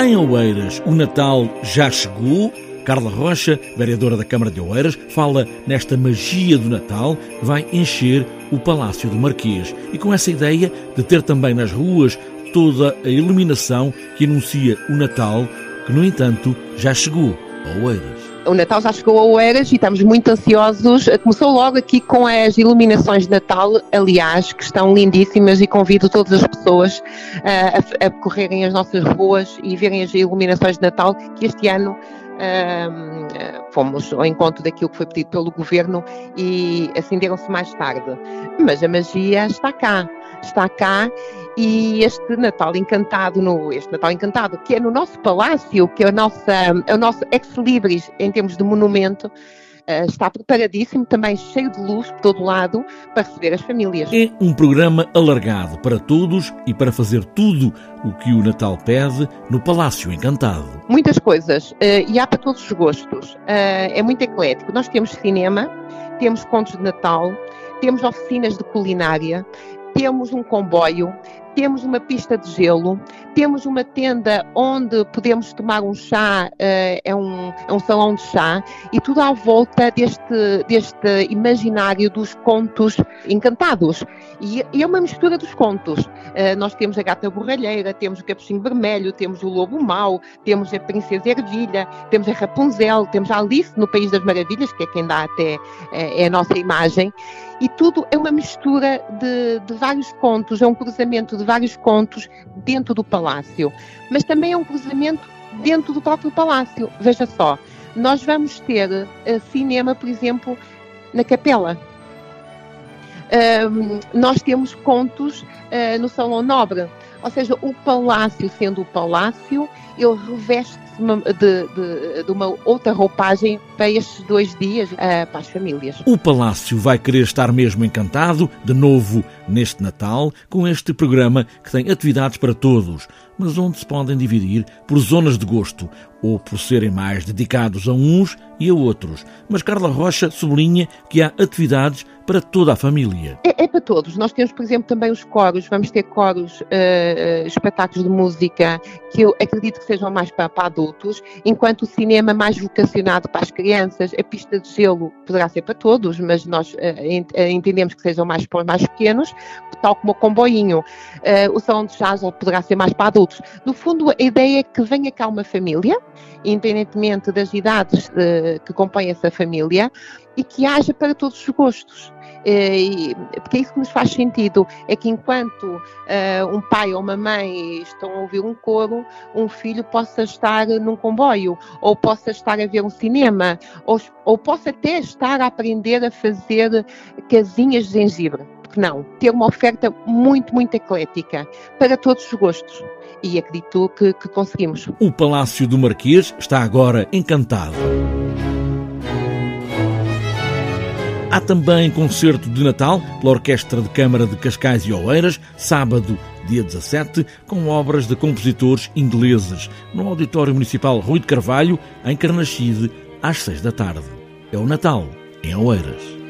Em Oeiras, o Natal já chegou. Carla Rocha, vereadora da Câmara de Oeiras, fala nesta magia do Natal que vai encher o Palácio do Marquês. E com essa ideia de ter também nas ruas toda a iluminação que anuncia o Natal, que no entanto já chegou a Oeiras. O Natal já chegou a Oeiras e estamos muito ansiosos. Começou logo aqui com as iluminações de Natal, aliás, que estão lindíssimas e convido todas as pessoas a, a percorrerem as nossas ruas e verem as iluminações de Natal, que este ano fomos ao encontro daquilo que foi pedido pelo governo e acenderam-se mais tarde. Mas a magia está cá, está cá e este Natal encantado, no, este Natal encantado, que é no nosso palácio, que é, a nossa, é o nosso ex-libris em termos de monumento, eh, está preparadíssimo, também cheio de luz por todo lado, para receber as famílias. É um programa alargado para todos e para fazer tudo o que o Natal pede no Palácio Encantado. Muitas coisas, eh, e há para todos os gostos. Eh, é muito eclético. Nós temos cinema, temos contos de Natal, temos oficinas de culinária, temos um comboio, temos uma pista de gelo, temos uma tenda onde podemos tomar um chá, uh, é, um, é um salão de chá, e tudo à volta deste, deste imaginário dos contos encantados. E, e é uma mistura dos contos. Uh, nós temos a gata borralheira, temos o capuchinho vermelho, temos o lobo mau, temos a princesa ervilha, temos a Rapunzel, temos a Alice no País das Maravilhas, que é quem dá até é, é a nossa imagem. E tudo é uma mistura de, de vários contos, é um cruzamento de vários contos dentro do palácio, mas também é um cruzamento dentro do próprio palácio. Veja só, nós vamos ter uh, cinema, por exemplo, na capela. Uh, nós temos contos uh, no Salão Nobre, ou seja, o palácio sendo o palácio, ele reveste de, de, de, uma outra roupagem para estes dois dias, uh, para as famílias. O Palácio vai querer estar mesmo encantado, de novo neste Natal, com este programa que tem atividades para todos, mas onde se podem dividir por zonas de gosto ou por serem mais dedicados a uns e a outros. Mas Carla Rocha sublinha que há atividades para toda a família. É, é para todos. Nós temos, por exemplo, também os coros. Vamos ter coros, uh, espetáculos de música que eu acredito que sejam mais para, para adultos, enquanto o cinema mais vocacionado para as crianças, a pista de gelo poderá ser para todos, mas nós uh, entendemos que sejam mais para os mais pequenos, tal como o comboinho. Uh, o salão de chá poderá ser mais para adultos. No fundo, a ideia é que venha cá uma família, independentemente das idades uh, que compõem essa família, e que haja para todos os gostos. Uh, porque é isso que nos faz sentido, é que enquanto uh, um pai ou uma mãe estão a ouvir um coro, um filho possa estar num comboio, ou possa estar a ver um cinema, ou, ou possa até estar a aprender a fazer casinhas de gengibre porque não? Ter uma oferta muito, muito eclética para todos os gostos. E acredito que, que conseguimos. O Palácio do Marquês está agora encantado. Há também concerto de Natal pela Orquestra de Câmara de Cascais e Oeiras, sábado, dia 17, com obras de compositores ingleses, no Auditório Municipal Rui de Carvalho, em Carnaxide, às 6 da tarde. É o Natal, em Oeiras.